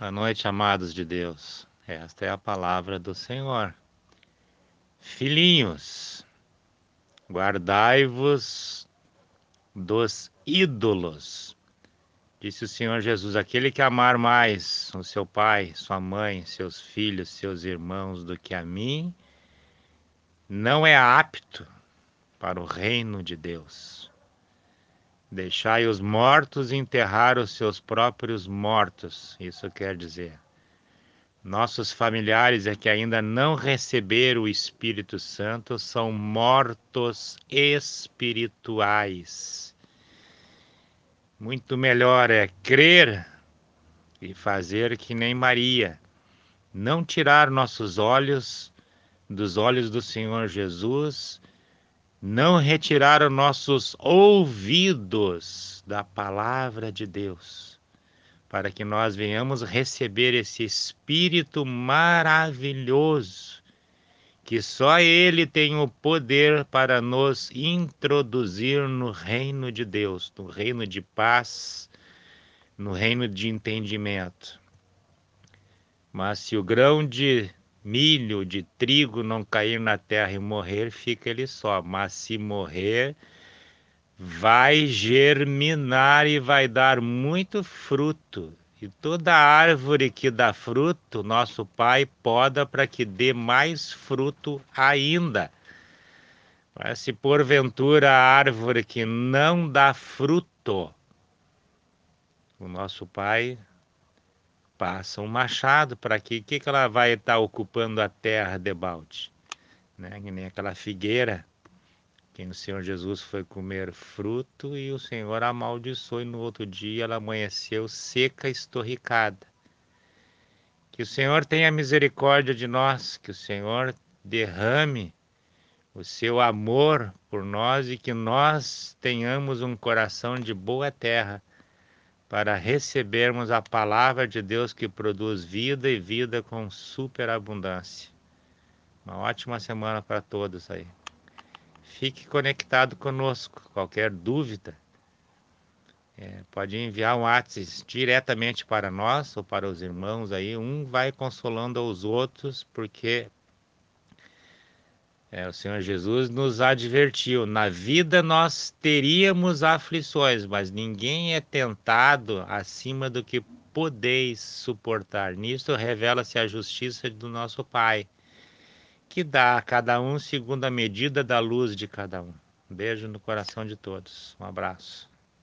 Boa noite, amados de Deus. Esta é a palavra do Senhor. Filhinhos, guardai-vos dos ídolos. Disse o Senhor Jesus: aquele que amar mais o seu pai, sua mãe, seus filhos, seus irmãos do que a mim, não é apto para o reino de Deus. Deixai os mortos enterrar os seus próprios mortos. Isso quer dizer, nossos familiares é que ainda não receberam o Espírito Santo são mortos espirituais. Muito melhor é crer e fazer que nem Maria, não tirar nossos olhos dos olhos do Senhor Jesus não retiraram nossos ouvidos da palavra de Deus, para que nós venhamos receber esse Espírito maravilhoso, que só Ele tem o poder para nos introduzir no reino de Deus, no reino de paz, no reino de entendimento. Mas se o grão de milho, de trigo não cair na terra e morrer, fica ele só. Mas se morrer, vai germinar e vai dar muito fruto. E toda árvore que dá fruto, nosso Pai poda para que dê mais fruto ainda. Mas se porventura a árvore que não dá fruto, o nosso Pai passa um machado para aqui, o que, que ela vai estar tá ocupando a terra de balde? Né? Que nem aquela figueira que o Senhor Jesus foi comer fruto e o Senhor amaldiçoou e no outro dia ela amanheceu seca, estorricada. Que o Senhor tenha misericórdia de nós, que o Senhor derrame o seu amor por nós e que nós tenhamos um coração de boa terra para recebermos a palavra de Deus que produz vida e vida com superabundância. Uma ótima semana para todos aí. Fique conectado conosco. Qualquer dúvida, é, pode enviar um WhatsApp diretamente para nós ou para os irmãos aí. Um vai consolando aos outros, porque é, o Senhor Jesus nos advertiu: na vida nós teríamos aflições, mas ninguém é tentado acima do que podeis suportar. Nisto revela-se a justiça do nosso Pai, que dá a cada um segundo a medida da luz de cada um. Um beijo no coração de todos. Um abraço.